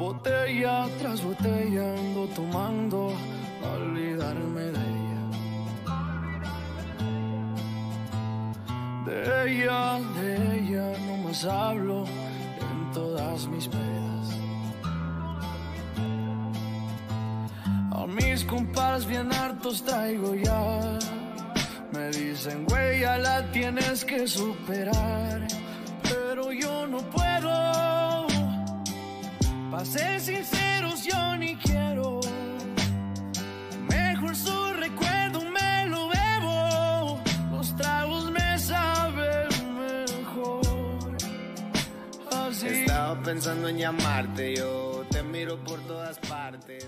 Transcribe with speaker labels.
Speaker 1: Botella tras botella ando tomando, a olvidarme de ella. De ella, de ella no más hablo en todas mis pedas. A mis compadres bien hartos traigo ya. Me dicen, güey, ya la tienes que superar. Ser sinceros, yo ni quiero. Mejor su recuerdo me lo bebo. Los tragos me saben mejor. Así.
Speaker 2: Estaba pensando en llamarte, yo te miro por todas partes.